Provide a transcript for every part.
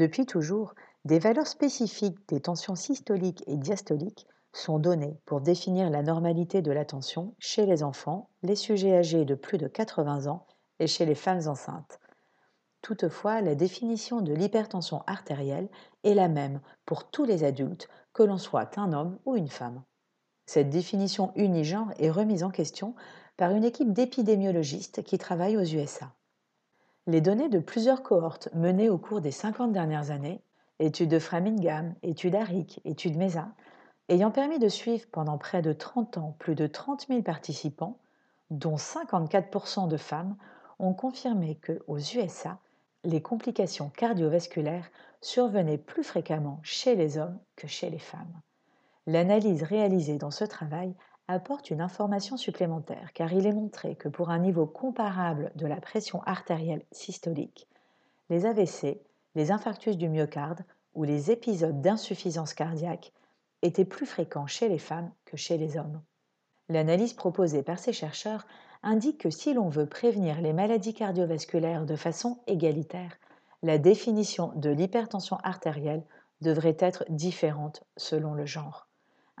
Depuis toujours, des valeurs spécifiques des tensions systoliques et diastoliques sont données pour définir la normalité de la tension chez les enfants, les sujets âgés de plus de 80 ans et chez les femmes enceintes. Toutefois, la définition de l'hypertension artérielle est la même pour tous les adultes, que l'on soit un homme ou une femme. Cette définition unigenre est remise en question par une équipe d'épidémiologistes qui travaillent aux USA. Les données de plusieurs cohortes menées au cours des 50 dernières années, études de Framingham, études ARIC, études MESA, ayant permis de suivre pendant près de 30 ans plus de 30 000 participants, dont 54% de femmes, ont confirmé que aux USA, les complications cardiovasculaires survenaient plus fréquemment chez les hommes que chez les femmes. L'analyse réalisée dans ce travail apporte une information supplémentaire car il est montré que pour un niveau comparable de la pression artérielle systolique, les AVC, les infarctus du myocarde ou les épisodes d'insuffisance cardiaque étaient plus fréquents chez les femmes que chez les hommes. L'analyse proposée par ces chercheurs indique que si l'on veut prévenir les maladies cardiovasculaires de façon égalitaire, la définition de l'hypertension artérielle devrait être différente selon le genre.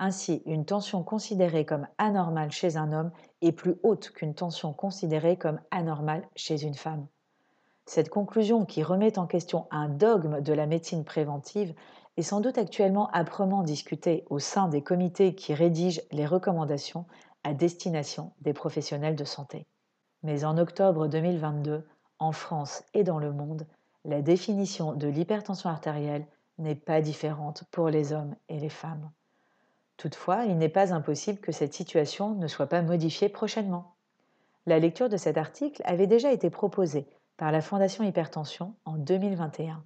Ainsi, une tension considérée comme anormale chez un homme est plus haute qu'une tension considérée comme anormale chez une femme. Cette conclusion, qui remet en question un dogme de la médecine préventive, est sans doute actuellement âprement discutée au sein des comités qui rédigent les recommandations à destination des professionnels de santé. Mais en octobre 2022, en France et dans le monde, la définition de l'hypertension artérielle n'est pas différente pour les hommes et les femmes. Toutefois, il n'est pas impossible que cette situation ne soit pas modifiée prochainement. La lecture de cet article avait déjà été proposée par la Fondation Hypertension en 2021.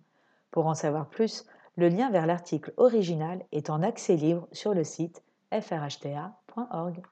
Pour en savoir plus, le lien vers l'article original est en accès libre sur le site frhta.org.